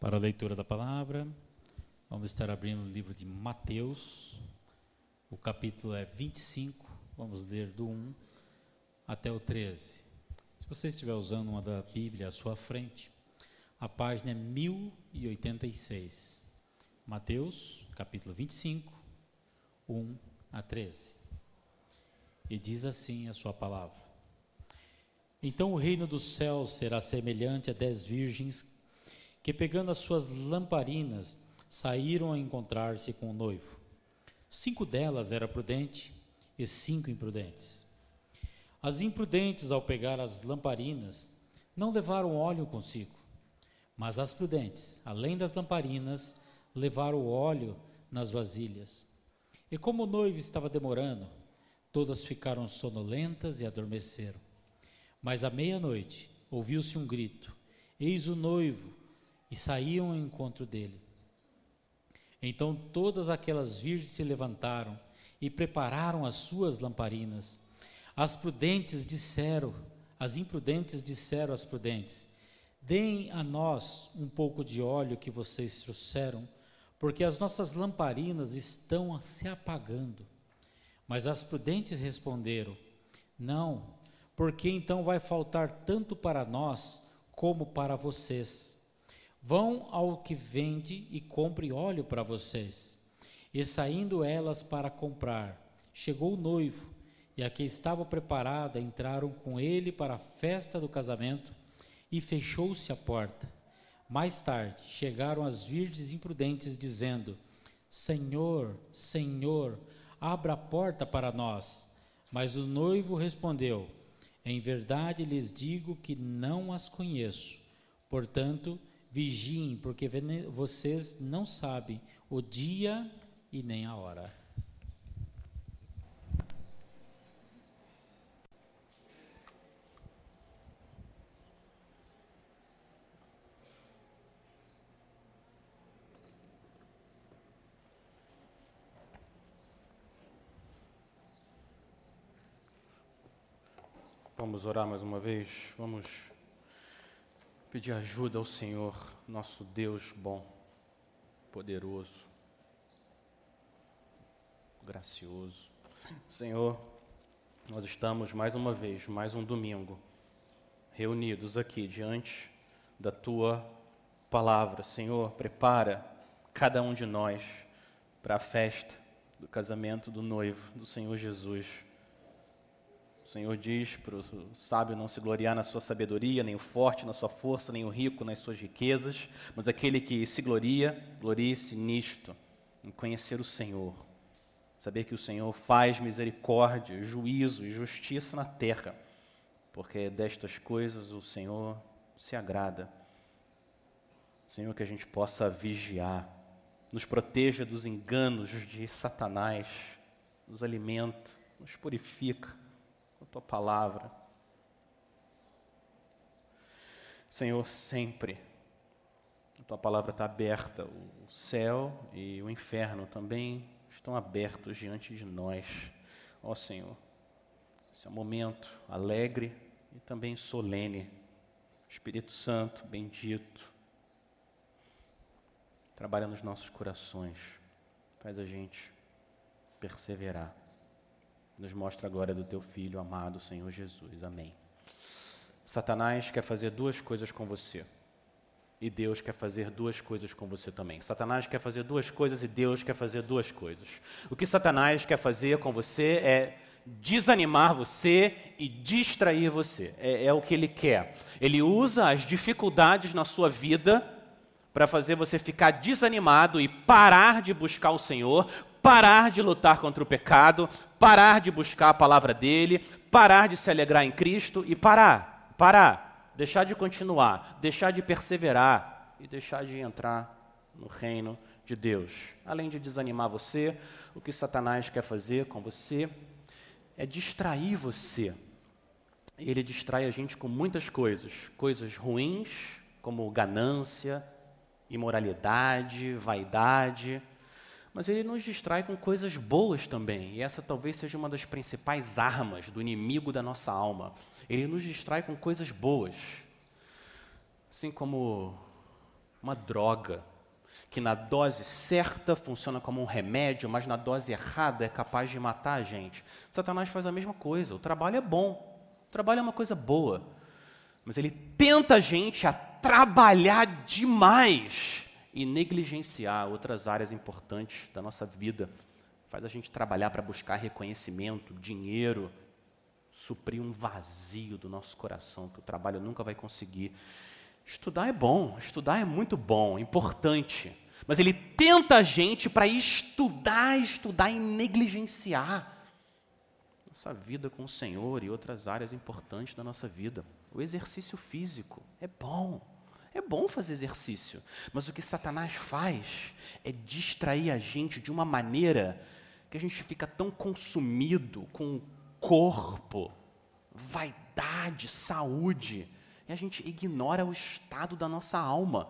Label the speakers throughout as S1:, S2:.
S1: Para a leitura da palavra, vamos estar abrindo o livro de Mateus, o capítulo é 25, vamos ler do 1 até o 13. Se você estiver usando uma da Bíblia à sua frente, a página é 1086. Mateus, capítulo 25, 1 a 13. E diz assim a sua palavra: Então o reino dos céus será semelhante a dez virgens que, pegando as suas lamparinas, saíram a encontrar-se com o noivo. Cinco delas eram prudentes e cinco imprudentes. As imprudentes, ao pegar as lamparinas, não levaram óleo consigo, mas as prudentes, além das lamparinas, levaram óleo nas vasilhas. E como o noivo estava demorando, todas ficaram sonolentas e adormeceram. Mas à meia-noite ouviu-se um grito: Eis o noivo, e saíam ao encontro dele. Então todas aquelas virgens se levantaram e prepararam as suas lamparinas. As prudentes disseram, as imprudentes disseram às prudentes: Deem a nós um pouco de óleo que vocês trouxeram, porque as nossas lamparinas estão se apagando. Mas as prudentes responderam: Não, porque então vai faltar tanto para nós como para vocês. Vão ao que vende e compre óleo para vocês. E saindo elas para comprar, chegou o noivo, e a que estava preparada entraram com ele para a festa do casamento, e fechou-se a porta. Mais tarde chegaram as virgens imprudentes, dizendo: Senhor, Senhor, abra a porta para nós. Mas o noivo respondeu: Em verdade lhes digo que não as conheço. Portanto, Vigiem, porque vocês não sabem o dia e nem a hora.
S2: Vamos orar mais uma vez. Vamos pedir ajuda ao Senhor, nosso Deus bom, poderoso, gracioso. Senhor, nós estamos mais uma vez, mais um domingo, reunidos aqui diante da tua palavra. Senhor, prepara cada um de nós para a festa do casamento do noivo, do Senhor Jesus. O Senhor diz para o sábio não se gloriar na sua sabedoria, nem o forte na sua força, nem o rico nas suas riquezas, mas aquele que se gloria, glorie-se nisto, em conhecer o Senhor. Saber que o Senhor faz misericórdia, juízo e justiça na terra, porque destas coisas o Senhor se agrada. Senhor, que a gente possa vigiar, nos proteja dos enganos de Satanás, nos alimenta, nos purifica a tua palavra. Senhor, sempre a tua palavra está aberta, o céu e o inferno também estão abertos diante de nós, ó Senhor. Esse é um momento alegre e também solene. Espírito Santo, bendito, trabalha nos nossos corações, faz a gente perseverar. Nos mostra a glória do teu filho amado, Senhor Jesus. Amém. Satanás quer fazer duas coisas com você. E Deus quer fazer duas coisas com você também. Satanás quer fazer duas coisas e Deus quer fazer duas coisas. O que Satanás quer fazer com você é desanimar você e distrair você. É, é, o que ele quer. Ele usa as dificuldades na sua vida para fazer você ficar desanimado e parar de buscar o Senhor, parar de lutar contra o pecado, parar de buscar a palavra dele, parar de se alegrar em Cristo e parar, parar, deixar de continuar, deixar de perseverar e deixar de entrar no reino de Deus. Além de desanimar você, o que Satanás quer fazer com você é distrair você. Ele distrai a gente com muitas coisas, coisas ruins, como ganância, imoralidade, vaidade, mas ele nos distrai com coisas boas também, e essa talvez seja uma das principais armas do inimigo da nossa alma. Ele nos distrai com coisas boas. Assim como uma droga, que na dose certa funciona como um remédio, mas na dose errada é capaz de matar a gente. Satanás faz a mesma coisa. O trabalho é bom, o trabalho é uma coisa boa, mas ele tenta a gente a trabalhar demais e negligenciar outras áreas importantes da nossa vida. Faz a gente trabalhar para buscar reconhecimento, dinheiro, suprir um vazio do nosso coração que o trabalho nunca vai conseguir. Estudar é bom, estudar é muito bom, importante. Mas ele tenta a gente para estudar, estudar e negligenciar nossa vida com o Senhor e outras áreas importantes da nossa vida. O exercício físico é bom. É bom fazer exercício, mas o que Satanás faz é distrair a gente de uma maneira que a gente fica tão consumido com o corpo, vaidade, saúde, e a gente ignora o estado da nossa alma.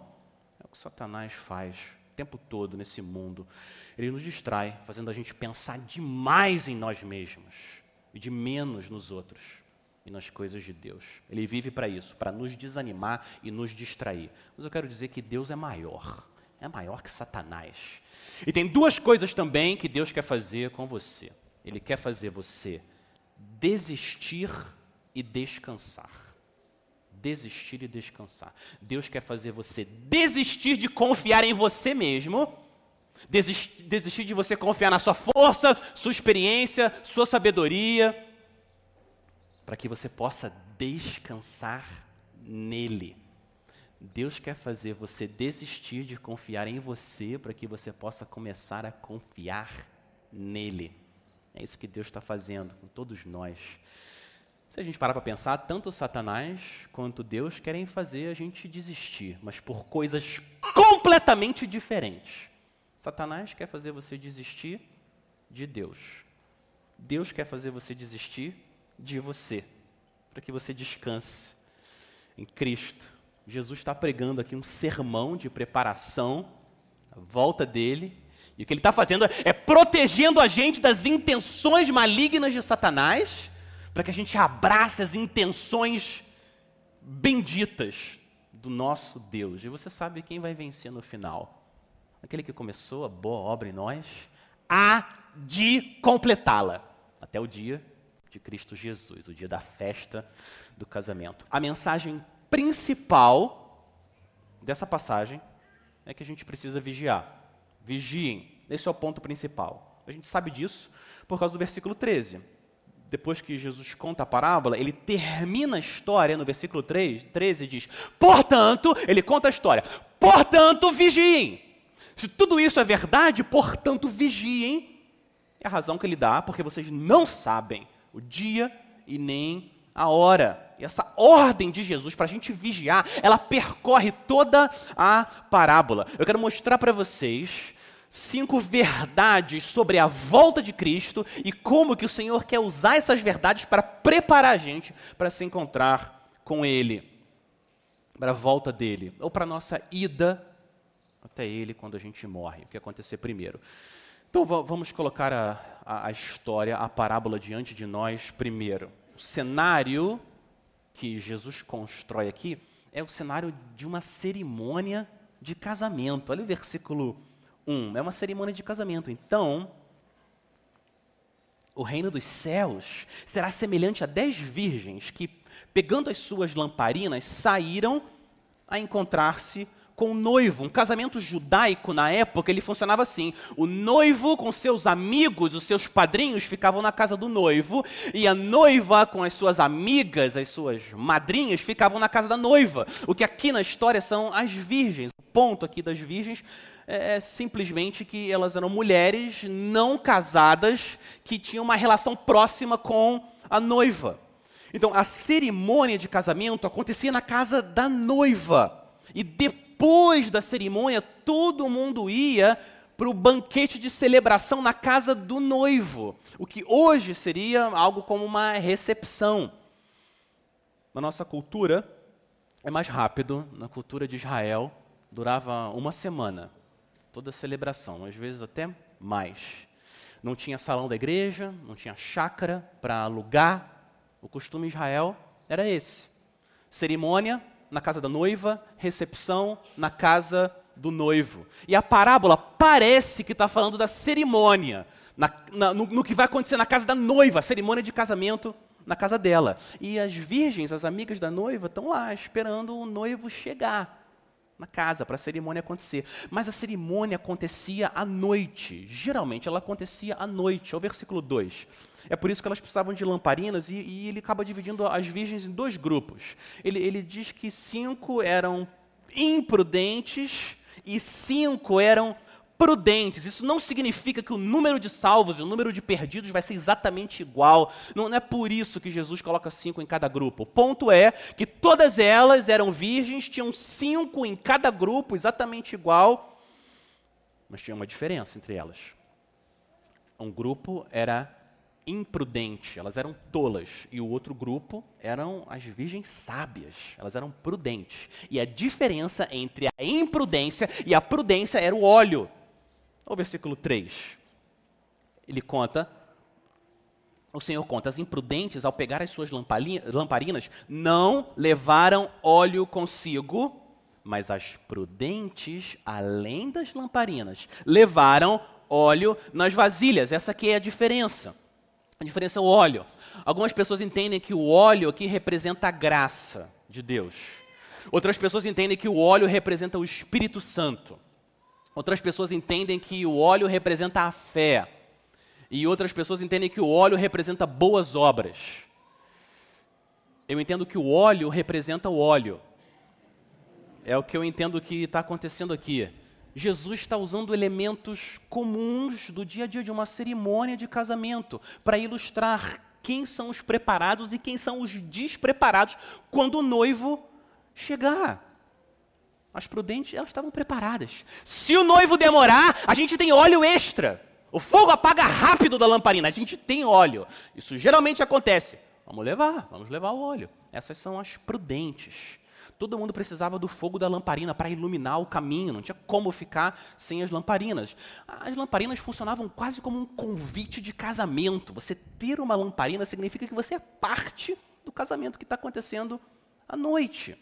S2: É o que Satanás faz o tempo todo nesse mundo. Ele nos distrai, fazendo a gente pensar demais em nós mesmos e de menos nos outros nas coisas de Deus. Ele vive para isso, para nos desanimar e nos distrair. Mas eu quero dizer que Deus é maior. É maior que Satanás. E tem duas coisas também que Deus quer fazer com você. Ele quer fazer você desistir e descansar. Desistir e descansar. Deus quer fazer você desistir de confiar em você mesmo, desistir, desistir de você confiar na sua força, sua experiência, sua sabedoria, para que você possa descansar nele. Deus quer fazer você desistir de confiar em você para que você possa começar a confiar nele. É isso que Deus está fazendo com todos nós. Se a gente parar para pensar, tanto Satanás quanto Deus querem fazer a gente desistir, mas por coisas completamente diferentes. Satanás quer fazer você desistir de Deus. Deus quer fazer você desistir de você, para que você descanse em Cristo. Jesus está pregando aqui um sermão de preparação, a volta dele, e o que ele está fazendo é protegendo a gente das intenções malignas de Satanás, para que a gente abrace as intenções benditas do nosso Deus. E você sabe quem vai vencer no final? Aquele que começou a boa obra em nós, há de completá-la até o dia de Cristo Jesus, o dia da festa do casamento. A mensagem principal dessa passagem é que a gente precisa vigiar. Vigiem. Esse é o ponto principal. A gente sabe disso por causa do versículo 13. Depois que Jesus conta a parábola, ele termina a história no versículo 3, 13 diz: Portanto, ele conta a história. Portanto, vigiem. Se tudo isso é verdade, portanto, vigiem. É a razão que ele dá, porque vocês não sabem o dia e nem a hora. E essa ordem de Jesus para a gente vigiar, ela percorre toda a parábola. Eu quero mostrar para vocês cinco verdades sobre a volta de Cristo e como que o Senhor quer usar essas verdades para preparar a gente para se encontrar com Ele, para a volta dele, ou para a nossa ida até Ele quando a gente morre, o que acontecer primeiro. Então vamos colocar a, a, a história, a parábola diante de nós primeiro. O cenário que Jesus constrói aqui é o cenário de uma cerimônia de casamento. Olha o versículo 1. É uma cerimônia de casamento. Então, o reino dos céus será semelhante a dez virgens que, pegando as suas lamparinas, saíram a encontrar-se com o noivo. Um casamento judaico na época, ele funcionava assim: o noivo com seus amigos, os seus padrinhos ficavam na casa do noivo, e a noiva com as suas amigas, as suas madrinhas, ficavam na casa da noiva. O que aqui na história são as virgens. O ponto aqui das virgens é, é simplesmente que elas eram mulheres não casadas que tinham uma relação próxima com a noiva. Então, a cerimônia de casamento acontecia na casa da noiva. E depois da cerimônia, todo mundo ia para o banquete de celebração na casa do noivo, o que hoje seria algo como uma recepção. Na nossa cultura, é mais rápido, na cultura de Israel, durava uma semana toda a celebração, às vezes até mais. Não tinha salão da igreja, não tinha chácara para alugar. O costume em Israel era esse. Cerimônia, na casa da noiva, recepção na casa do noivo. E a parábola parece que está falando da cerimônia, na, na, no, no que vai acontecer na casa da noiva, a cerimônia de casamento na casa dela. E as virgens, as amigas da noiva, estão lá esperando o noivo chegar na casa para a cerimônia acontecer. Mas a cerimônia acontecia à noite. Geralmente ela acontecia à noite. É o versículo 2. É por isso que elas precisavam de lamparinas e, e ele acaba dividindo as virgens em dois grupos. Ele, ele diz que cinco eram imprudentes e cinco eram prudentes. Isso não significa que o número de salvos e o número de perdidos vai ser exatamente igual. Não, é por isso que Jesus coloca cinco em cada grupo. O ponto é que todas elas eram virgens, tinham cinco em cada grupo, exatamente igual, mas tinha uma diferença entre elas. Um grupo era imprudente, elas eram tolas, e o outro grupo eram as virgens sábias, elas eram prudentes. E a diferença entre a imprudência e a prudência era o óleo. O versículo 3. Ele conta, o Senhor conta, as imprudentes, ao pegar as suas lamparinas, não levaram óleo consigo, mas as prudentes, além das lamparinas, levaram óleo nas vasilhas. Essa aqui é a diferença. A diferença é o óleo. Algumas pessoas entendem que o óleo aqui representa a graça de Deus. Outras pessoas entendem que o óleo representa o Espírito Santo. Outras pessoas entendem que o óleo representa a fé. E outras pessoas entendem que o óleo representa boas obras. Eu entendo que o óleo representa o óleo. É o que eu entendo que está acontecendo aqui. Jesus está usando elementos comuns do dia a dia de uma cerimônia de casamento para ilustrar quem são os preparados e quem são os despreparados quando o noivo chegar. As prudentes, elas estavam preparadas. Se o noivo demorar, a gente tem óleo extra. O fogo apaga rápido da lamparina, a gente tem óleo. Isso geralmente acontece. Vamos levar, vamos levar o óleo. Essas são as prudentes. Todo mundo precisava do fogo da lamparina para iluminar o caminho, não tinha como ficar sem as lamparinas. As lamparinas funcionavam quase como um convite de casamento. Você ter uma lamparina significa que você é parte do casamento que está acontecendo à noite.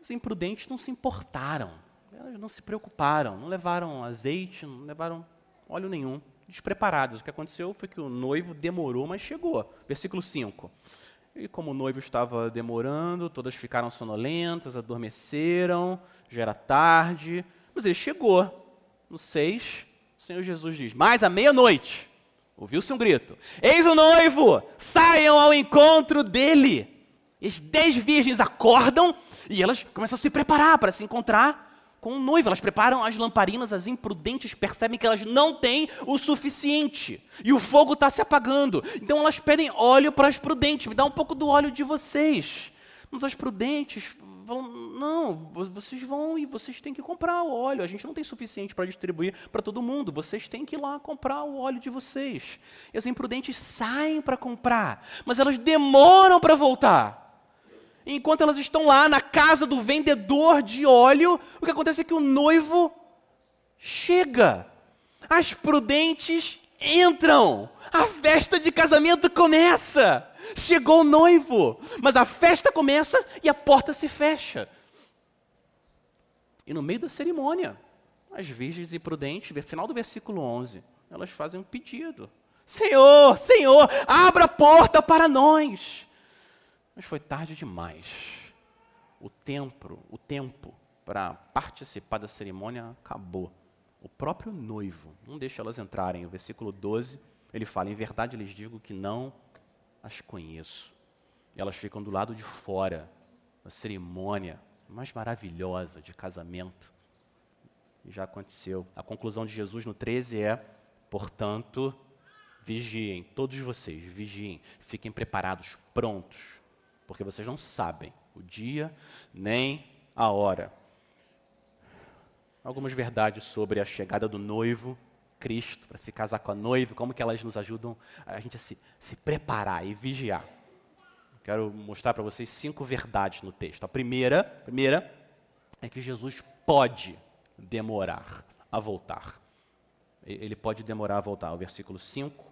S2: Os imprudentes não se importaram, elas não se preocuparam, não levaram azeite, não levaram óleo nenhum. Despreparados. O que aconteceu foi que o noivo demorou, mas chegou. Versículo 5. E como o noivo estava demorando, todas ficaram sonolentas, adormeceram, já era tarde, mas ele chegou. No 6, o Senhor Jesus diz: Mais à meia-noite, ouviu-se um grito: Eis o noivo, saiam ao encontro dele. E as dez virgens acordam e elas começam a se preparar para se encontrar com o noivo. Elas preparam as lamparinas, as imprudentes percebem que elas não têm o suficiente. E o fogo está se apagando. Então elas pedem óleo para as prudentes. Me dá um pouco do óleo de vocês. Mas as prudentes falam: não, vocês vão e vocês têm que comprar o óleo. A gente não tem suficiente para distribuir para todo mundo. Vocês têm que ir lá comprar o óleo de vocês. E as imprudentes saem para comprar, mas elas demoram para voltar. Enquanto elas estão lá na casa do vendedor de óleo, o que acontece é que o noivo chega. As prudentes entram. A festa de casamento começa. Chegou o noivo, mas a festa começa e a porta se fecha. E no meio da cerimônia, as virgens e prudentes, final do versículo 11, elas fazem um pedido: Senhor, Senhor, abra a porta para nós. Mas foi tarde demais. O tempo, o tempo para participar da cerimônia acabou. O próprio noivo não deixa elas entrarem. O versículo 12, ele fala: Em verdade lhes digo que não as conheço. E elas ficam do lado de fora da cerimônia mais maravilhosa de casamento. E já aconteceu. A conclusão de Jesus no 13 é: portanto, vigiem, todos vocês, vigiem, fiquem preparados, prontos, porque vocês não sabem o dia nem a hora. Algumas verdades sobre a chegada do noivo, Cristo, para se casar com a noiva, como que elas nos ajudam a gente a se, se preparar e vigiar. Quero mostrar para vocês cinco verdades no texto. A primeira, a primeira é que Jesus pode demorar a voltar. Ele pode demorar a voltar. O versículo 5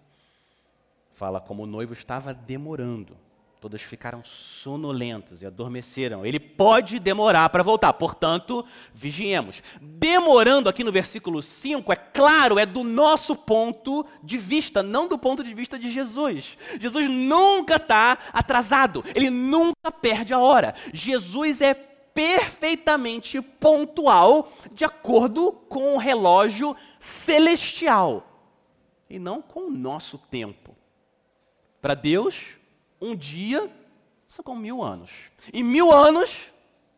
S2: fala como o noivo estava demorando Todas ficaram sonolentas e adormeceram. Ele pode demorar para voltar, portanto, vigiemos. Demorando aqui no versículo 5, é claro, é do nosso ponto de vista, não do ponto de vista de Jesus. Jesus nunca está atrasado, ele nunca perde a hora. Jesus é perfeitamente pontual, de acordo com o relógio celestial, e não com o nosso tempo. Para Deus, um dia são como mil anos. E mil anos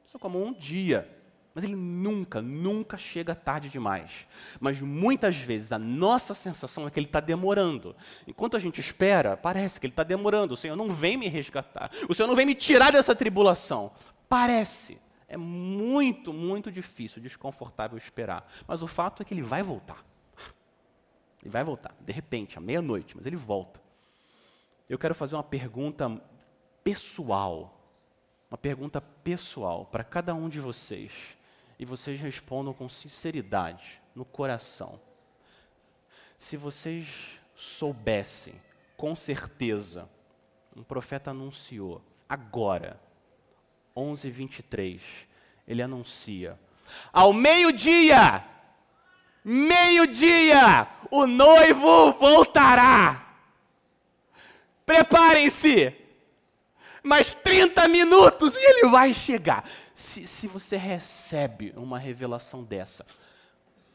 S2: são como um dia. Mas ele nunca, nunca chega tarde demais. Mas muitas vezes a nossa sensação é que ele está demorando. Enquanto a gente espera, parece que ele está demorando. O Senhor não vem me resgatar. O Senhor não vem me tirar dessa tribulação. Parece. É muito, muito difícil, desconfortável esperar. Mas o fato é que ele vai voltar. Ele vai voltar. De repente, à meia-noite, mas ele volta eu quero fazer uma pergunta pessoal. Uma pergunta pessoal para cada um de vocês. E vocês respondam com sinceridade, no coração. Se vocês soubessem, com certeza, um profeta anunciou, agora, 11:23, ele anuncia: ao meio-dia, meio-dia, o noivo voltará. Preparem-se! Mais 30 minutos e ele vai chegar. Se, se você recebe uma revelação dessa,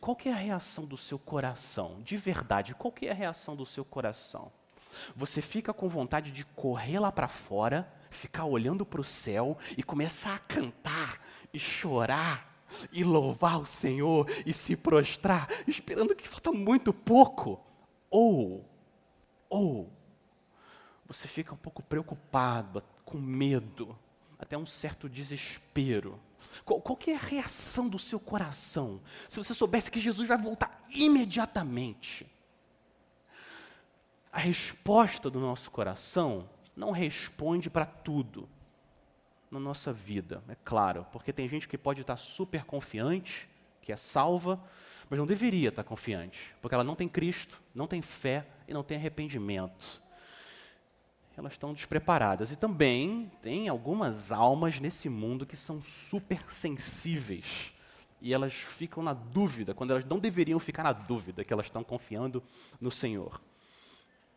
S2: qual é a reação do seu coração? De verdade, qual é a reação do seu coração? Você fica com vontade de correr lá para fora, ficar olhando para o céu e começar a cantar e chorar e louvar o Senhor e se prostrar, esperando que falta muito pouco. Ou, ou, você fica um pouco preocupado, com medo, até um certo desespero. Qual, qual é a reação do seu coração se você soubesse que Jesus vai voltar imediatamente? A resposta do nosso coração não responde para tudo na nossa vida, é claro, porque tem gente que pode estar super confiante, que é salva, mas não deveria estar confiante, porque ela não tem Cristo, não tem fé e não tem arrependimento elas estão despreparadas. E também tem algumas almas nesse mundo que são super sensíveis. E elas ficam na dúvida, quando elas não deveriam ficar na dúvida, que elas estão confiando no Senhor.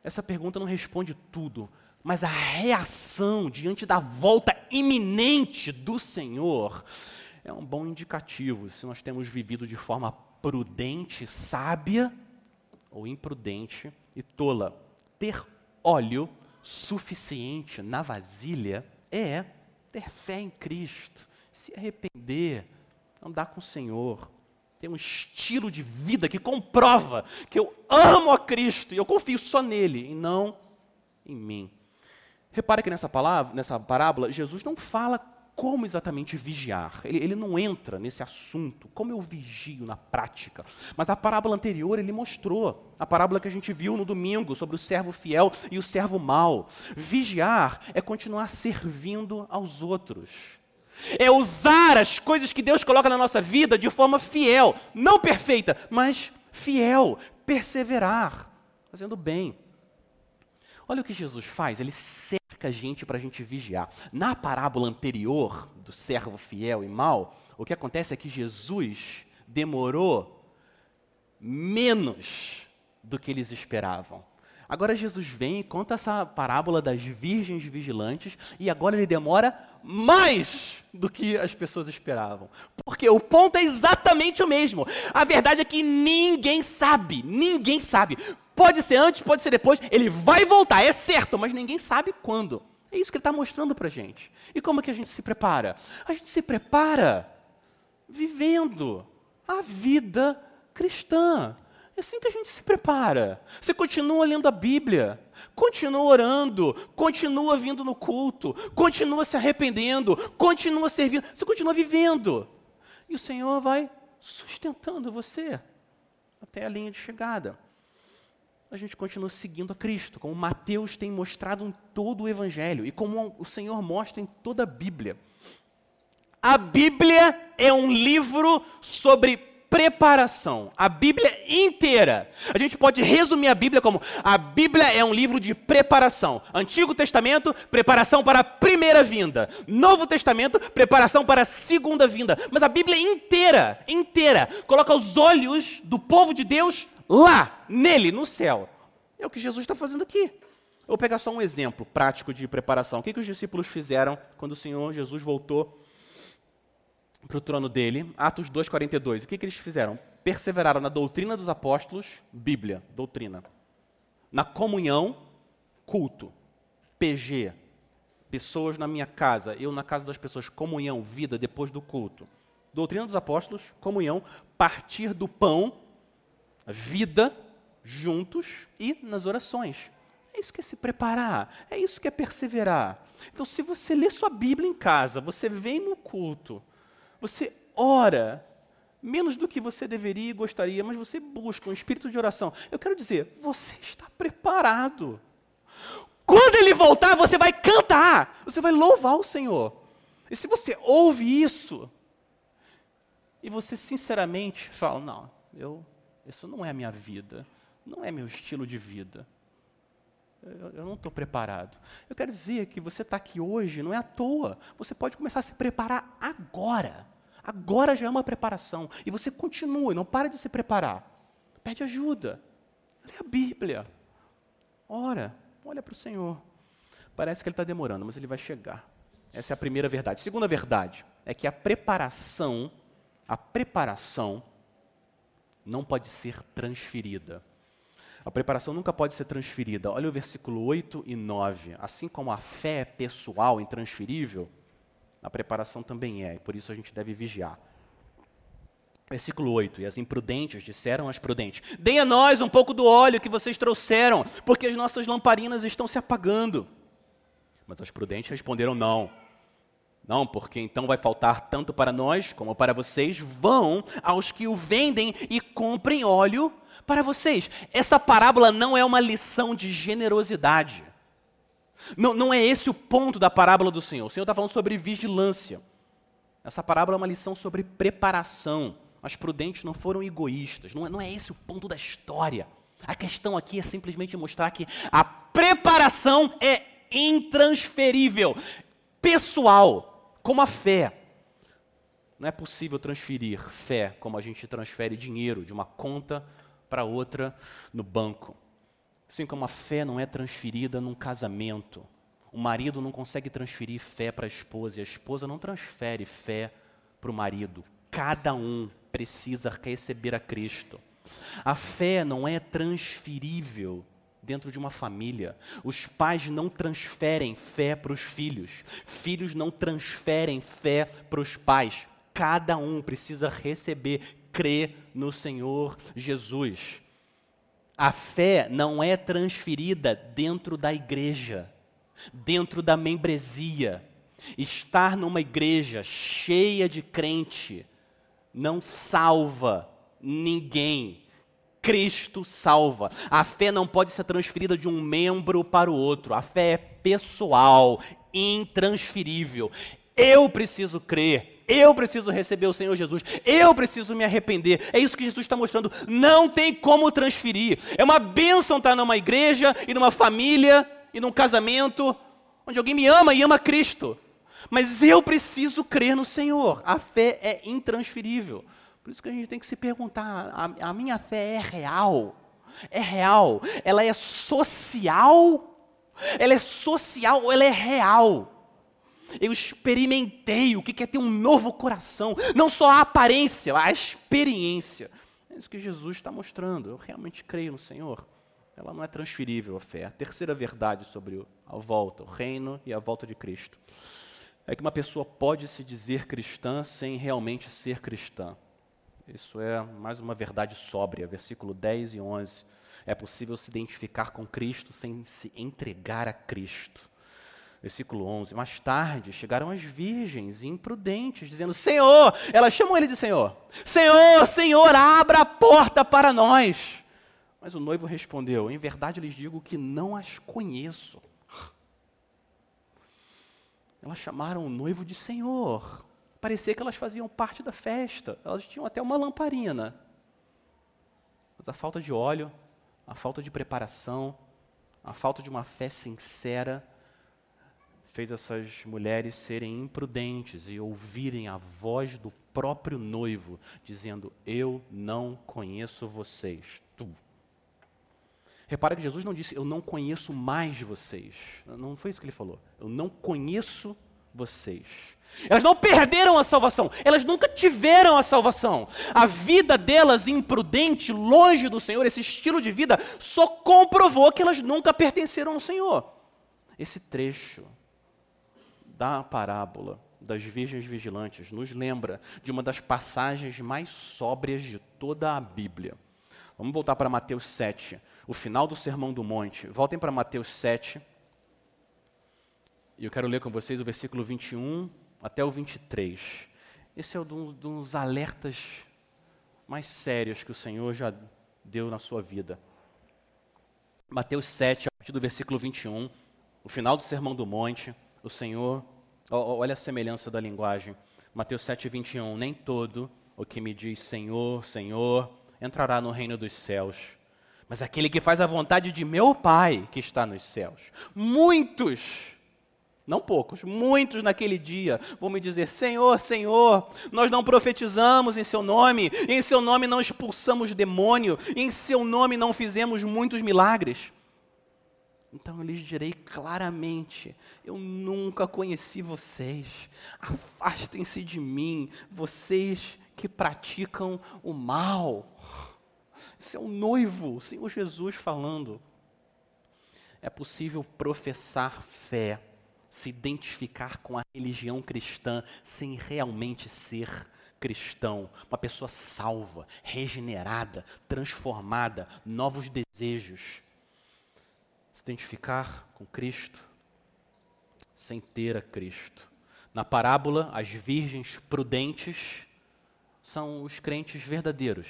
S2: Essa pergunta não responde tudo, mas a reação diante da volta iminente do Senhor é um bom indicativo se nós temos vivido de forma prudente, sábia ou imprudente e tola. Ter óleo suficiente na vasilha é ter fé em Cristo, se arrepender, andar com o Senhor, ter um estilo de vida que comprova que eu amo a Cristo e eu confio só nele e não em mim. Repare que nessa palavra, nessa parábola, Jesus não fala como exatamente vigiar. Ele, ele, não entra nesse assunto, como eu vigio na prática. Mas a parábola anterior ele mostrou, a parábola que a gente viu no domingo sobre o servo fiel e o servo mau. Vigiar é continuar servindo aos outros. É usar as coisas que Deus coloca na nossa vida de forma fiel, não perfeita, mas fiel, perseverar, fazendo bem. Olha o que Jesus faz, ele cerca a gente para a gente vigiar. Na parábola anterior do servo fiel e mau, o que acontece é que Jesus demorou menos do que eles esperavam. Agora Jesus vem e conta essa parábola das virgens vigilantes e agora ele demora mais do que as pessoas esperavam. Porque o ponto é exatamente o mesmo. A verdade é que ninguém sabe, ninguém sabe Pode ser antes, pode ser depois, ele vai voltar, é certo, mas ninguém sabe quando. É isso que ele está mostrando para a gente. E como que a gente se prepara? A gente se prepara vivendo a vida cristã. É assim que a gente se prepara. Você continua lendo a Bíblia, continua orando, continua vindo no culto, continua se arrependendo, continua servindo, você continua vivendo. E o Senhor vai sustentando você até a linha de chegada a gente continua seguindo a Cristo, como Mateus tem mostrado em todo o Evangelho e como o Senhor mostra em toda a Bíblia. A Bíblia é um livro sobre preparação. A Bíblia inteira. A gente pode resumir a Bíblia como: a Bíblia é um livro de preparação. Antigo Testamento, preparação para a primeira vinda. Novo Testamento, preparação para a segunda vinda. Mas a Bíblia inteira, inteira, coloca os olhos do povo de Deus lá, nele, no céu. É o que Jesus está fazendo aqui. Eu vou pegar só um exemplo prático de preparação. O que, que os discípulos fizeram quando o Senhor Jesus voltou para o trono dele? Atos 2,42. O que, que eles fizeram? Perseveraram na doutrina dos apóstolos, Bíblia, doutrina. Na comunhão, culto. PG, pessoas na minha casa, eu na casa das pessoas, comunhão, vida depois do culto. Doutrina dos apóstolos, comunhão, partir do pão, vida juntos e nas orações. É isso que é se preparar, é isso que é perseverar. Então, se você lê sua Bíblia em casa, você vem no culto, você ora, menos do que você deveria e gostaria, mas você busca um espírito de oração. Eu quero dizer, você está preparado. Quando ele voltar, você vai cantar, você vai louvar o Senhor. E se você ouve isso, e você sinceramente fala: Não, eu, isso não é a minha vida, não é meu estilo de vida. Eu, não estou preparado. Eu quero dizer que você está aqui hoje, não é à toa. Você pode começar a se preparar agora. Agora já é uma preparação. E você continua, não para de se preparar. Pede ajuda. Lê a Bíblia. Ora, olha para o Senhor. Parece que ele está demorando, mas ele vai chegar. Essa é a primeira verdade. Segunda verdade é que a preparação, a preparação não pode ser transferida. A preparação nunca pode ser transferida. Olha o versículo 8 e 9. Assim como a fé é pessoal, intransferível, a preparação também é, e por isso a gente deve vigiar. Versículo 8: E as imprudentes disseram às prudentes: Deem a nós um pouco do óleo que vocês trouxeram, porque as nossas lamparinas estão se apagando. Mas as prudentes responderam: Não. Não, porque então vai faltar tanto para nós como para vocês. Vão aos que o vendem e comprem óleo para vocês. Essa parábola não é uma lição de generosidade. Não, não é esse o ponto da parábola do Senhor. O Senhor está falando sobre vigilância. Essa parábola é uma lição sobre preparação. As prudentes não foram egoístas. Não é, não é esse o ponto da história. A questão aqui é simplesmente mostrar que a preparação é intransferível, pessoal, como a fé. Não é possível transferir fé como a gente transfere dinheiro de uma conta para outra no banco. Assim como a fé não é transferida num casamento. O marido não consegue transferir fé para a esposa e a esposa não transfere fé para o marido. Cada um precisa receber a Cristo. A fé não é transferível dentro de uma família. Os pais não transferem fé para os filhos. Filhos não transferem fé para os pais. Cada um precisa receber crê no Senhor Jesus. A fé não é transferida dentro da igreja, dentro da membresia. Estar numa igreja cheia de crente não salva ninguém. Cristo salva. A fé não pode ser transferida de um membro para o outro. A fé é pessoal, intransferível. Eu preciso crer eu preciso receber o Senhor Jesus. Eu preciso me arrepender. É isso que Jesus está mostrando. Não tem como transferir. É uma bênção estar numa igreja e numa família e num casamento onde alguém me ama e ama Cristo. Mas eu preciso crer no Senhor. A fé é intransferível. Por isso que a gente tem que se perguntar: a, a minha fé é real? É real? Ela é social? Ela é social ou ela é real? Eu experimentei o que é ter um novo coração. Não só a aparência, a experiência. É isso que Jesus está mostrando. Eu realmente creio no Senhor. Ela não é transferível a fé. A terceira verdade sobre a volta, o reino e a volta de Cristo, é que uma pessoa pode se dizer cristã sem realmente ser cristã. Isso é mais uma verdade sóbria, versículo 10 e 11. É possível se identificar com Cristo sem se entregar a Cristo. Versículo 11. Mais tarde chegaram as virgens imprudentes, dizendo: Senhor, elas chamam ele de Senhor. Senhor, Senhor, abra a porta para nós. Mas o noivo respondeu: Em verdade lhes digo que não as conheço. Elas chamaram o noivo de Senhor. Parecia que elas faziam parte da festa, elas tinham até uma lamparina. Mas a falta de óleo, a falta de preparação, a falta de uma fé sincera, fez essas mulheres serem imprudentes e ouvirem a voz do próprio noivo, dizendo: Eu não conheço vocês. Tu. Repara que Jesus não disse: Eu não conheço mais vocês. Não foi isso que ele falou. Eu não conheço vocês. Elas não perderam a salvação, elas nunca tiveram a salvação. A vida delas imprudente, longe do Senhor, esse estilo de vida, só comprovou que elas nunca pertenceram ao Senhor. Esse trecho da parábola das virgens vigilantes nos lembra de uma das passagens mais sóbrias de toda a Bíblia. Vamos voltar para Mateus 7, o final do Sermão do Monte. Voltem para Mateus 7. E eu quero ler com vocês o versículo 21 até o 23. Esse é um dos alertas mais sérios que o Senhor já deu na sua vida. Mateus 7, a partir do versículo 21, o final do Sermão do Monte o Senhor, olha a semelhança da linguagem. Mateus 7, 21. Nem todo o que me diz Senhor, Senhor, entrará no reino dos céus, mas aquele que faz a vontade de meu Pai que está nos céus. Muitos, não poucos, muitos naquele dia vão me dizer: Senhor, Senhor, nós não profetizamos em Seu nome, em Seu nome não expulsamos demônio, em Seu nome não fizemos muitos milagres. Então eu lhes direi claramente: eu nunca conheci vocês. Afastem-se de mim, vocês que praticam o mal. Isso é o noivo, o Senhor Jesus falando. É possível professar fé, se identificar com a religião cristã, sem realmente ser cristão, uma pessoa salva, regenerada, transformada, novos desejos se identificar com Cristo sem ter a Cristo. Na parábola, as virgens prudentes são os crentes verdadeiros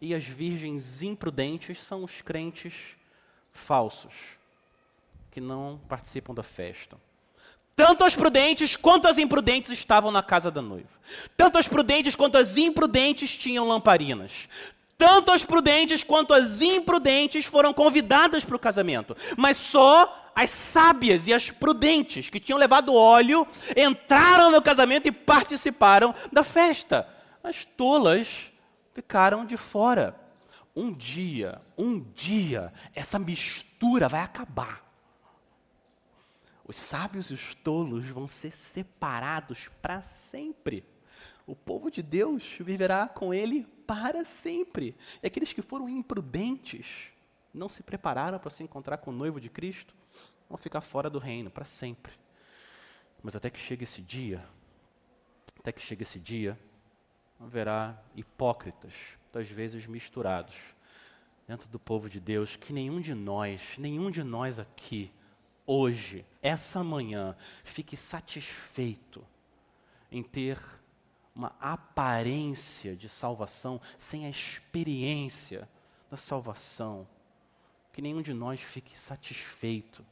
S2: e as virgens imprudentes são os crentes falsos, que não participam da festa. Tanto as prudentes quanto as imprudentes estavam na casa da noiva. Tanto as prudentes quanto as imprudentes tinham lamparinas. Tanto as prudentes quanto as imprudentes foram convidadas para o casamento, mas só as sábias e as prudentes que tinham levado óleo entraram no casamento e participaram da festa. As tolas ficaram de fora. Um dia, um dia, essa mistura vai acabar. Os sábios e os tolos vão ser separados para sempre. O povo de Deus viverá com ele para sempre. E aqueles que foram imprudentes, não se prepararam para se encontrar com o noivo de Cristo, vão ficar fora do reino para sempre. Mas até que chegue esse dia, até que chegue esse dia, haverá hipócritas, muitas vezes misturados, dentro do povo de Deus, que nenhum de nós, nenhum de nós aqui, hoje, essa manhã, fique satisfeito em ter uma aparência de salvação sem a experiência da salvação. Que nenhum de nós fique satisfeito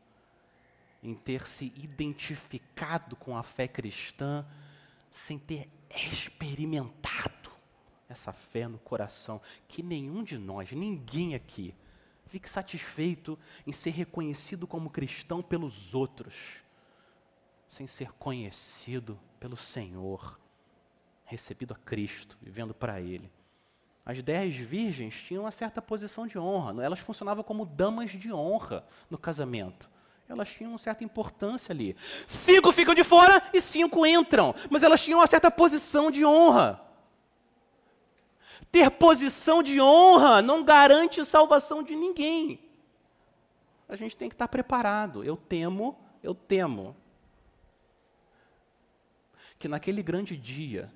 S2: em ter se identificado com a fé cristã sem ter experimentado essa fé no coração. Que nenhum de nós, ninguém aqui, fique satisfeito em ser reconhecido como cristão pelos outros, sem ser conhecido pelo Senhor recebido a Cristo, vivendo para Ele. As dez virgens tinham uma certa posição de honra, elas funcionavam como damas de honra no casamento. Elas tinham uma certa importância ali. Cinco ficam de fora e cinco entram, mas elas tinham uma certa posição de honra. Ter posição de honra não garante salvação de ninguém. A gente tem que estar preparado. Eu temo, eu temo que naquele grande dia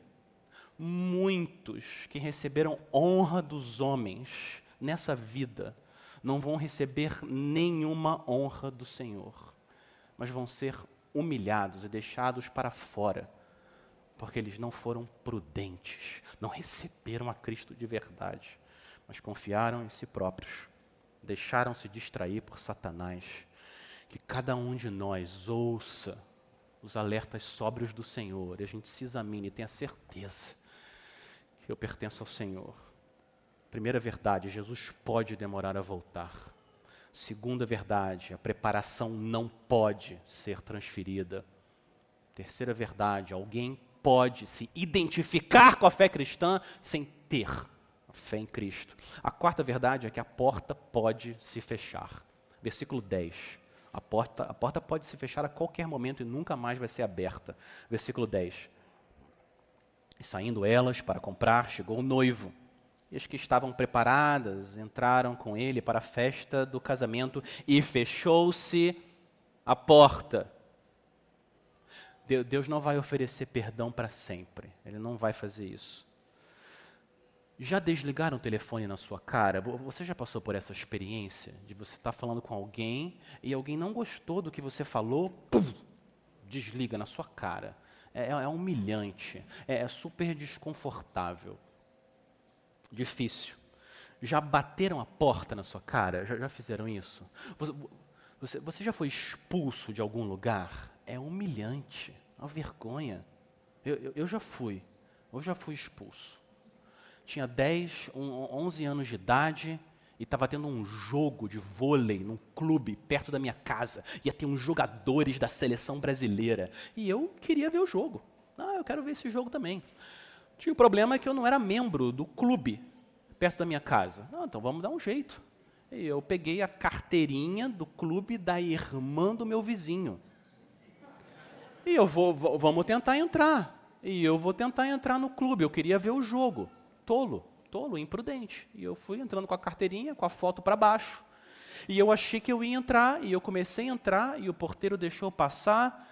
S2: muitos que receberam honra dos homens nessa vida não vão receber nenhuma honra do Senhor, mas vão ser humilhados e deixados para fora, porque eles não foram prudentes, não receberam a Cristo de verdade, mas confiaram em si próprios, deixaram-se distrair por Satanás. Que cada um de nós ouça os alertas sóbrios do Senhor, e a gente se examine e tenha certeza eu pertenço ao Senhor. Primeira verdade, Jesus pode demorar a voltar. Segunda verdade, a preparação não pode ser transferida. Terceira verdade, alguém pode se identificar com a fé cristã sem ter a fé em Cristo. A quarta verdade é que a porta pode se fechar. Versículo 10. A porta, a porta pode se fechar a qualquer momento e nunca mais vai ser aberta. Versículo 10. E saindo elas para comprar, chegou o noivo. E as que estavam preparadas entraram com ele para a festa do casamento e fechou-se a porta. Deus não vai oferecer perdão para sempre. Ele não vai fazer isso. Já desligaram o telefone na sua cara? Você já passou por essa experiência de você estar tá falando com alguém e alguém não gostou do que você falou? Pum, desliga na sua cara. É, é, é humilhante, é, é super desconfortável, difícil. Já bateram a porta na sua cara? Já, já fizeram isso? Você, você, já foi expulso de algum lugar? É humilhante, é uma vergonha. Eu, eu, eu já fui, eu já fui expulso tinha 10, 11 anos de idade e estava tendo um jogo de vôlei num clube perto da minha casa. Ia ter uns jogadores da seleção brasileira. E eu queria ver o jogo. Ah, eu quero ver esse jogo também. Tinha o problema que eu não era membro do clube perto da minha casa. Ah, então vamos dar um jeito. E eu peguei a carteirinha do clube da irmã do meu vizinho. E eu vou, vou, vamos tentar entrar. E eu vou tentar entrar no clube. Eu queria ver o jogo tolo, tolo, imprudente. E eu fui entrando com a carteirinha, com a foto para baixo. E eu achei que eu ia entrar, e eu comecei a entrar, e o porteiro deixou passar.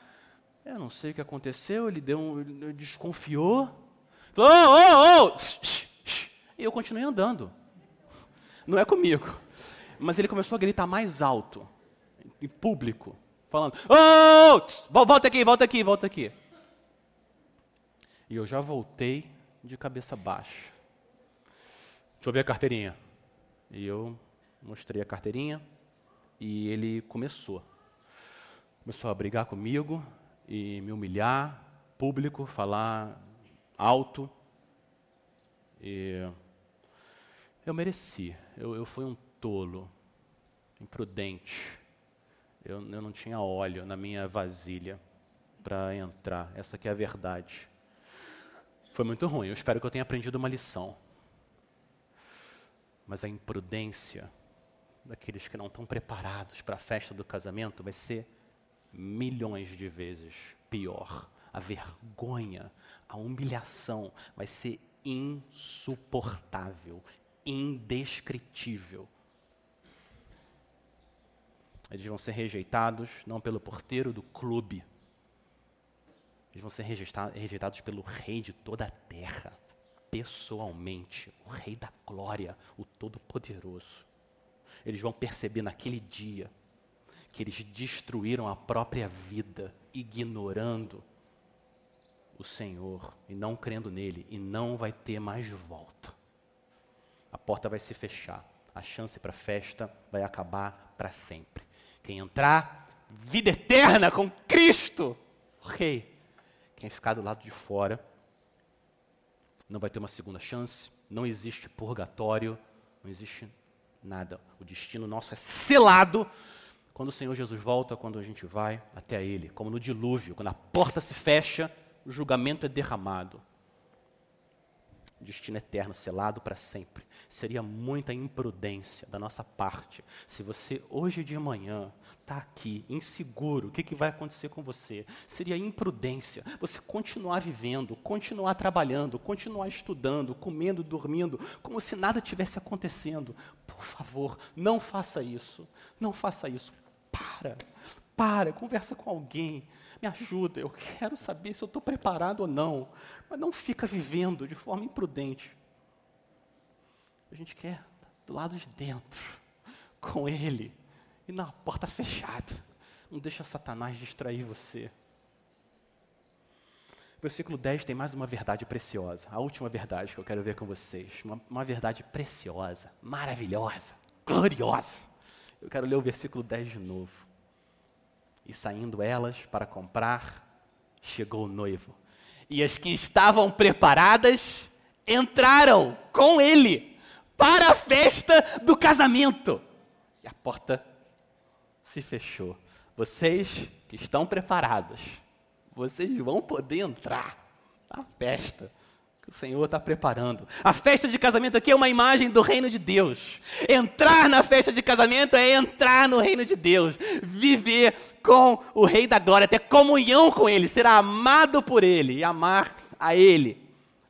S2: Eu não sei o que aconteceu, ele deu um, ele desconfiou. Falou, ô, ô, ô! E eu continuei andando. Não é comigo. Mas ele começou a gritar mais alto, em público, falando: oh, volta aqui, volta aqui, volta aqui. E eu já voltei de cabeça baixa. Deixa eu ver a carteirinha. E eu mostrei a carteirinha e ele começou. Começou a brigar comigo e me humilhar, público, falar alto. E eu mereci. Eu, eu fui um tolo, imprudente. Eu, eu não tinha óleo na minha vasilha para entrar. Essa aqui é a verdade. Foi muito ruim. Eu espero que eu tenha aprendido uma lição mas a imprudência daqueles que não estão preparados para a festa do casamento vai ser milhões de vezes pior. A vergonha, a humilhação vai ser insuportável, indescritível. Eles vão ser rejeitados não pelo porteiro do clube, eles vão ser rejeitados pelo rei de toda a terra pessoalmente, o Rei da Glória, o Todo-Poderoso. Eles vão perceber naquele dia que eles destruíram a própria vida, ignorando o Senhor e não crendo nele, e não vai ter mais volta. A porta vai se fechar, a chance para a festa vai acabar para sempre. Quem entrar, vida eterna com Cristo, Rei. Quem ficar do lado de fora, não vai ter uma segunda chance, não existe purgatório, não existe nada. O destino nosso é selado quando o Senhor Jesus volta, quando a gente vai até Ele, como no dilúvio, quando a porta se fecha, o julgamento é derramado. Destino eterno, selado para sempre. Seria muita imprudência da nossa parte se você, hoje de manhã, está aqui, inseguro, o que, que vai acontecer com você? Seria imprudência você continuar vivendo, continuar trabalhando, continuar estudando, comendo, dormindo, como se nada tivesse acontecendo. Por favor, não faça isso. Não faça isso. Para, para, conversa com alguém. Me ajuda, eu quero saber se eu estou preparado ou não. Mas não fica vivendo de forma imprudente. A gente quer do lado de dentro, com Ele e na porta fechada. Não deixa Satanás distrair você. Versículo 10 tem mais uma verdade preciosa. A última verdade que eu quero ver com vocês. Uma, uma verdade preciosa, maravilhosa, gloriosa. Eu quero ler o versículo 10 de novo. E saindo elas para comprar, chegou o noivo. E as que estavam preparadas entraram com ele para a festa do casamento. E a porta se fechou. Vocês que estão preparados, vocês vão poder entrar na festa que o Senhor está preparando. A festa de casamento aqui é uma imagem do reino de Deus. Entrar na festa de casamento é entrar no reino de Deus, viver com o Rei da Glória, ter comunhão com Ele, ser amado por Ele e amar a Ele.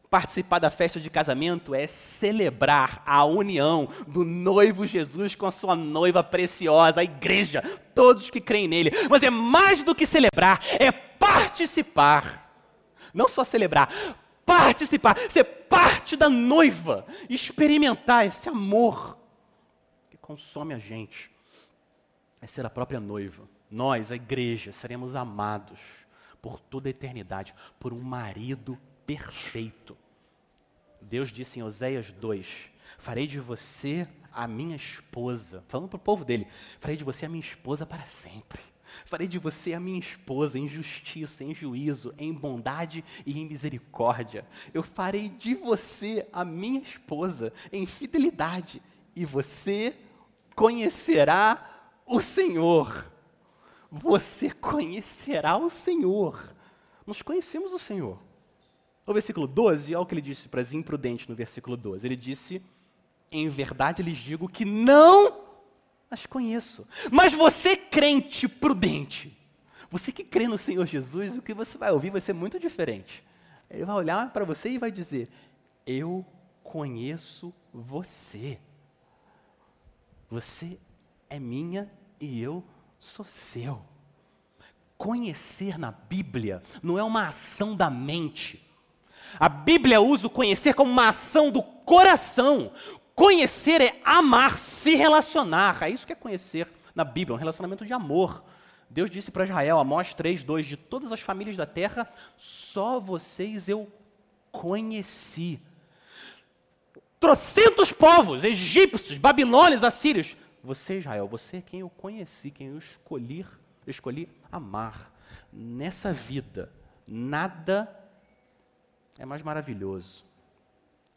S2: Participar da festa de casamento é celebrar a união do noivo Jesus com a sua noiva preciosa, a igreja, todos que creem nele. Mas é mais do que celebrar, é participar. Não só celebrar, participar, ser parte da noiva, experimentar esse amor que consome a gente. É ser a própria noiva. Nós, a igreja, seremos amados por toda a eternidade por um marido perfeito. Deus disse em Oséias 2: Farei de você a minha esposa, falando para o povo dele: Farei de você a minha esposa para sempre. Farei de você a minha esposa em justiça, em juízo, em bondade e em misericórdia. Eu farei de você a minha esposa em fidelidade, e você conhecerá o Senhor. Você conhecerá o Senhor. Nós conhecemos o Senhor. No versículo 12, olha o que ele disse para as imprudentes no versículo 12. Ele disse: Em verdade lhes digo que não as conheço. Mas você, crente prudente, você que crê no Senhor Jesus, o que você vai ouvir vai ser muito diferente. Ele vai olhar para você e vai dizer: Eu conheço você. Você é minha e eu sou seu. Conhecer na Bíblia não é uma ação da mente. A Bíblia usa o conhecer como uma ação do coração. Conhecer é amar, se relacionar. É isso que é conhecer na Bíblia, um relacionamento de amor. Deus disse para Israel, Amós 3, 2, de todas as famílias da terra, só vocês eu conheci. Trocentos povos, egípcios, babilônios, assírios. Você, Israel, você é quem eu conheci, quem eu escolhi, eu escolhi amar. Nessa vida, nada é mais maravilhoso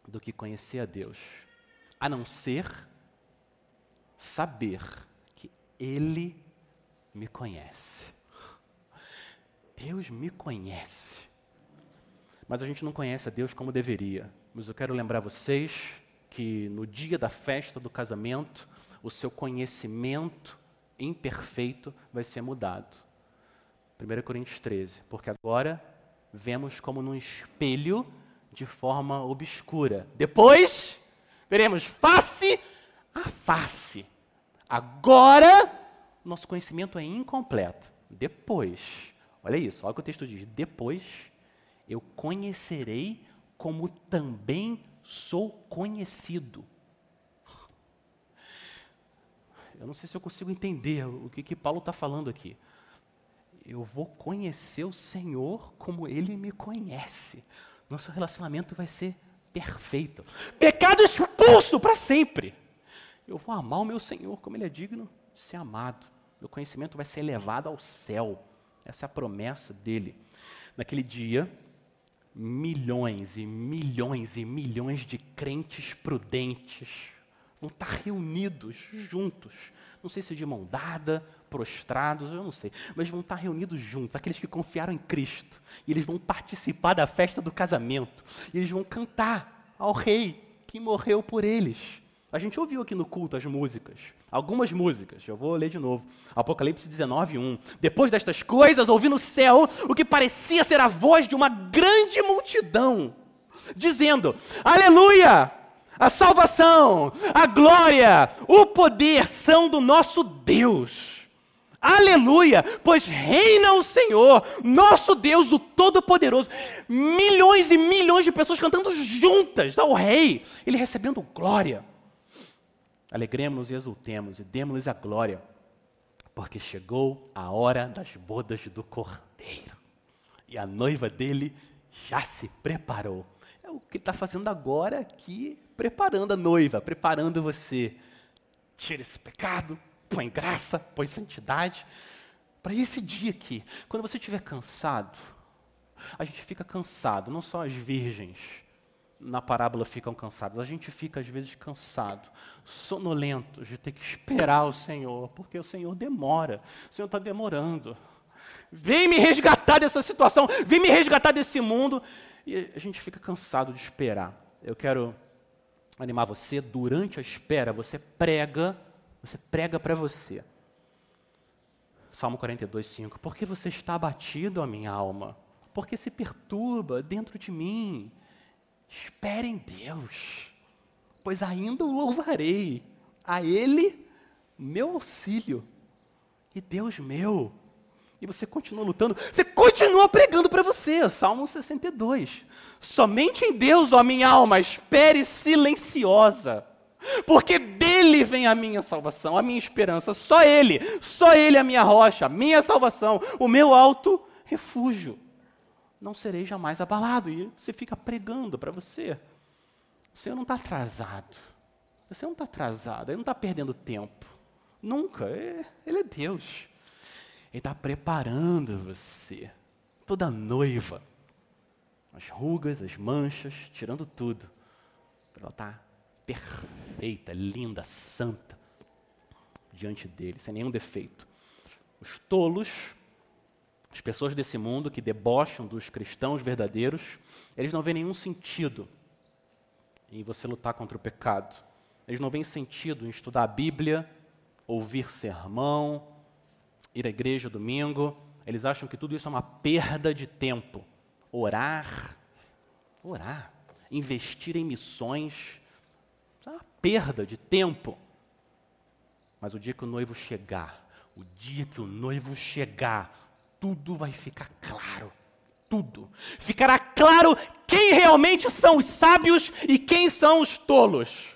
S2: do que conhecer a Deus a não ser saber que Ele me conhece. Deus me conhece. Mas a gente não conhece a Deus como deveria. Mas eu quero lembrar vocês que no dia da festa do casamento, o seu conhecimento imperfeito vai ser mudado. 1 Coríntios 13. Porque agora vemos como num espelho de forma obscura. Depois veremos face a face. Agora, nosso conhecimento é incompleto. Depois, olha isso, olha o que o texto diz: depois eu conhecerei como também sou conhecido. Eu não sei se eu consigo entender o que, que Paulo está falando aqui. Eu vou conhecer o Senhor como Ele me conhece. Nosso relacionamento vai ser perfeito. Pecado expulso para sempre. Eu vou amar o meu Senhor como Ele é digno de ser amado. Meu conhecimento vai ser elevado ao céu. Essa é a promessa dele. Naquele dia, milhões e milhões e milhões de crentes prudentes vão estar reunidos juntos. Não sei se de mão dada, prostrados, eu não sei, mas vão estar reunidos juntos, aqueles que confiaram em Cristo. E eles vão participar da festa do casamento. E eles vão cantar ao rei que morreu por eles. A gente ouviu aqui no culto as músicas, algumas músicas, eu vou ler de novo. Apocalipse 19, 1. Depois destas coisas, ouvi no céu o que parecia ser a voz de uma grande multidão, dizendo: Aleluia! A salvação, a glória, o poder são do nosso Deus. Aleluia! Pois reina o Senhor, nosso Deus, o Todo-Poderoso. Milhões e milhões de pessoas cantando juntas ao Rei, ele recebendo glória. Alegremos-nos e exultemos e demos-lhes a glória, porque chegou a hora das bodas do Cordeiro. E a noiva dele já se preparou. É o que está fazendo agora aqui, preparando a noiva, preparando você. Tira esse pecado, põe graça, põe santidade. Para esse dia aqui, quando você estiver cansado, A gente fica cansado, não só as virgens na parábola ficam cansadas, a gente fica às vezes cansado, sonolento de ter que esperar o Senhor, porque o Senhor demora, o Senhor está demorando. Vem me resgatar dessa situação, vem me resgatar desse mundo. E a gente fica cansado de esperar. Eu quero animar você, durante a espera, você prega, você prega para você. Salmo 42, 5. Porque você está abatido, a minha alma? Porque se perturba dentro de mim? Espere em Deus, pois ainda o louvarei. A Ele, meu auxílio. E Deus meu. E você continua lutando, você continua pregando para você. Salmo 62. Somente em Deus, ó minha alma, espere silenciosa porque dele vem a minha salvação, a minha esperança, só ele, só ele é a minha rocha, a minha salvação, o meu alto refúgio. Não serei jamais abalado. E você fica pregando para você. O Senhor não está atrasado. O Senhor não está atrasado, Ele não está perdendo tempo. Nunca. É, ele é Deus. Ele está preparando você. Toda noiva. As rugas, as manchas, tirando tudo. Para ela estar tá perfeita, linda, santa, diante dele, sem nenhum defeito. Os tolos, as pessoas desse mundo que debocham dos cristãos verdadeiros, eles não veem nenhum sentido em você lutar contra o pecado. Eles não veem sentido em estudar a Bíblia, ouvir sermão, ir à igreja domingo. Eles acham que tudo isso é uma perda de tempo. Orar, orar, investir em missões, é uma perda de tempo. Mas o dia que o noivo chegar, o dia que o noivo chegar, tudo vai ficar claro. Tudo. Ficará claro quem realmente são os sábios e quem são os tolos.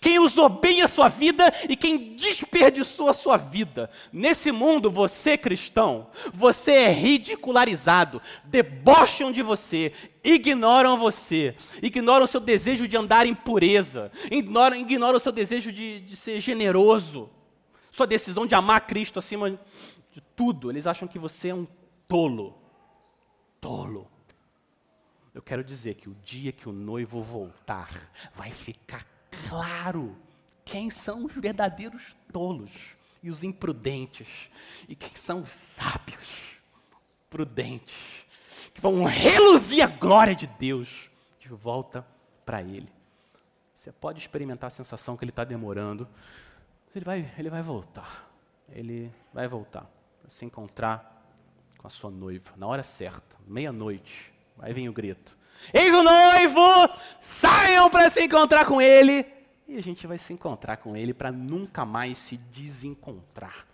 S2: Quem usou bem a sua vida e quem desperdiçou a sua vida. Nesse mundo, você cristão, você é ridicularizado, debocham de você, ignoram você, ignoram o seu desejo de andar em pureza, ignoram, ignoram o seu desejo de, de ser generoso, sua decisão de amar Cristo acima de tudo. Eles acham que você é um tolo. Tolo. Eu quero dizer que o dia que o noivo voltar, vai ficar claro quem são os verdadeiros tolos e os imprudentes, e quem são os sábios, prudentes, que vão reluzir a glória de Deus de volta para Ele. Você pode experimentar a sensação que Ele está demorando, ele vai, ele vai voltar. Ele vai voltar para se encontrar com a sua noiva na hora certa, meia-noite. Vai vir o grito: Eis o noivo! Saiam para se encontrar com ele! E a gente vai se encontrar com ele para nunca mais se desencontrar.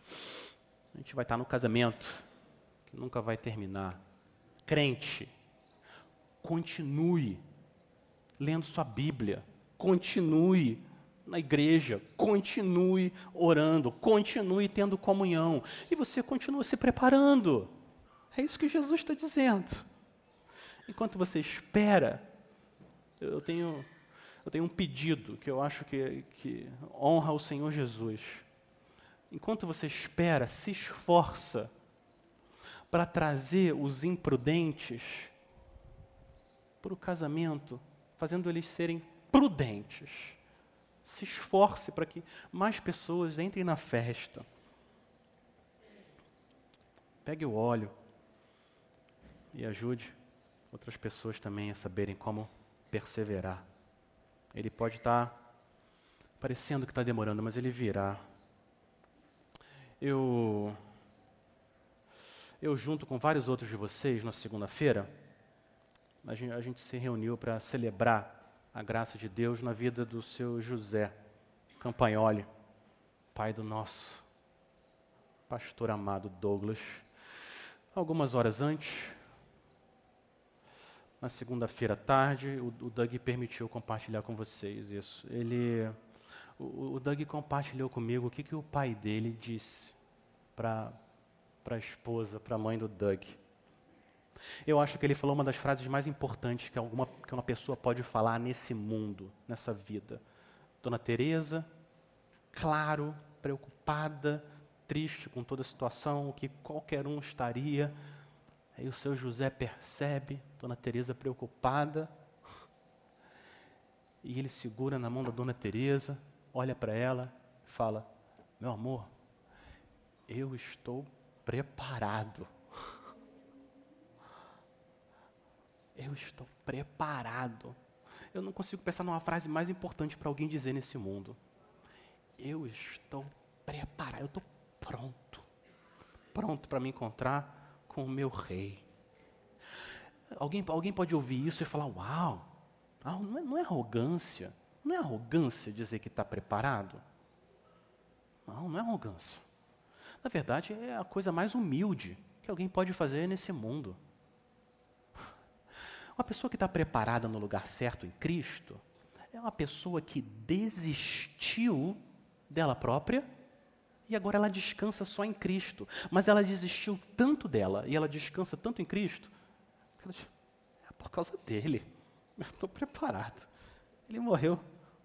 S2: A gente vai estar no casamento, que nunca vai terminar. Crente, continue lendo sua Bíblia, continue na igreja, continue orando, continue tendo comunhão, e você continua se preparando. É isso que Jesus está dizendo. Enquanto você espera, eu tenho, eu tenho um pedido que eu acho que, que honra o Senhor Jesus. Enquanto você espera, se esforça para trazer os imprudentes para o casamento, fazendo eles serem prudentes. Se esforce para que mais pessoas entrem na festa. Pegue o óleo e ajude outras pessoas também a saberem como perseverar. Ele pode estar tá parecendo que está demorando, mas ele virá. Eu, eu junto com vários outros de vocês, na segunda-feira, a a gente se reuniu para celebrar a graça de Deus na vida do seu José Campagnoli, pai do nosso pastor amado Douglas. Algumas horas antes, na segunda-feira à tarde, o, o Doug permitiu compartilhar com vocês isso. Ele, o, o Doug compartilhou comigo o que, que o pai dele disse para a esposa, para a mãe do Doug. Eu acho que ele falou uma das frases mais importantes que, alguma, que uma pessoa pode falar nesse mundo, nessa vida. Dona Teresa, claro, preocupada, triste com toda a situação, o que qualquer um estaria. Aí o seu José percebe, Dona Teresa preocupada, e ele segura na mão da Dona Teresa, olha para ela e fala: "Meu amor, eu estou preparado. Eu estou preparado. Eu não consigo pensar numa frase mais importante para alguém dizer nesse mundo. Eu estou preparado, eu estou pronto. Pronto para me encontrar com o meu rei. Alguém, alguém pode ouvir isso e falar: Uau, não é, não é arrogância. Não é arrogância dizer que está preparado? Não, não é arrogância. Na verdade, é a coisa mais humilde que alguém pode fazer nesse mundo. Uma pessoa que está preparada no lugar certo em Cristo é uma pessoa que desistiu dela própria e agora ela descansa só em Cristo. Mas ela desistiu tanto dela e ela descansa tanto em Cristo, ela diz, é por causa dele. Eu estou preparado. Ele morreu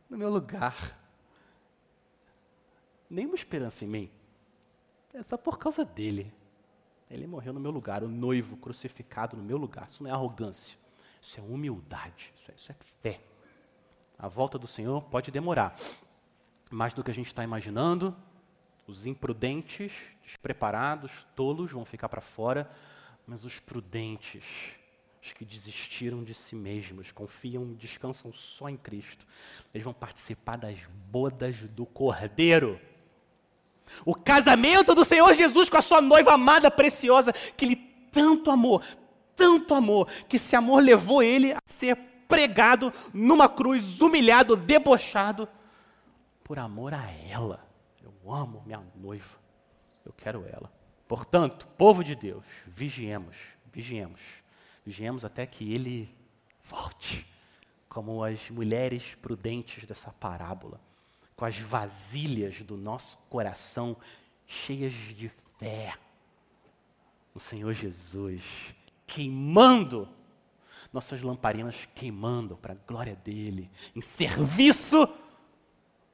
S2: no meu lugar. Nenhuma esperança em mim. É só por causa dele. Ele morreu no meu lugar, o noivo crucificado no meu lugar. Isso não é arrogância, isso é humildade, isso é, isso é fé. A volta do Senhor pode demorar, mais do que a gente está imaginando. Os imprudentes, despreparados, tolos vão ficar para fora, mas os prudentes, os que desistiram de si mesmos, confiam, descansam só em Cristo, eles vão participar das bodas do Cordeiro. O casamento do Senhor Jesus com a sua noiva amada, preciosa, que ele tanto amou, tanto amou, que esse amor levou ele a ser pregado numa cruz, humilhado, debochado, por amor a ela. Eu amo minha noiva, eu quero ela. Portanto, povo de Deus, vigiemos, vigiemos, vigiemos até que ele volte, como as mulheres prudentes dessa parábola com as vasilhas do nosso coração cheias de fé. No Senhor Jesus, queimando, nossas lamparinas queimando para a glória dele, em serviço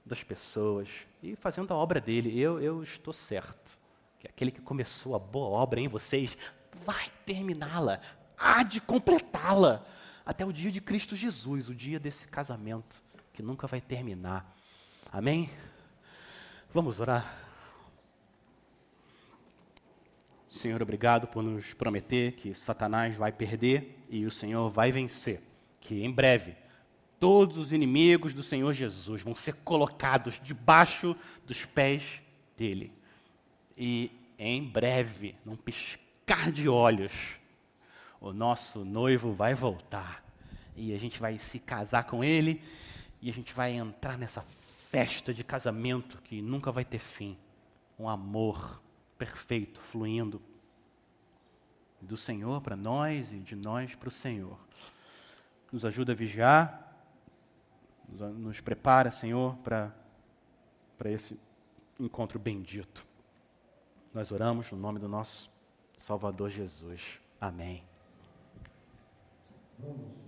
S2: das pessoas e fazendo a obra dele. Eu, eu estou certo que aquele que começou a boa obra em vocês vai terminá-la, há de completá-la até o dia de Cristo Jesus, o dia desse casamento que nunca vai terminar. Amém? Vamos orar. Senhor, obrigado por nos prometer que Satanás vai perder e o Senhor vai vencer. Que em breve todos os inimigos do Senhor Jesus vão ser colocados debaixo dos pés dele. E em breve, num piscar de olhos, o nosso noivo vai voltar e a gente vai se casar com ele e a gente vai entrar nessa festa de casamento que nunca vai ter fim. Um amor perfeito fluindo do Senhor para nós e de nós para o Senhor. Nos ajuda a vigiar, nos prepara, Senhor, para, esse encontro bendito. Nós oramos no nome do nosso Salvador Jesus. Amém. Vamos.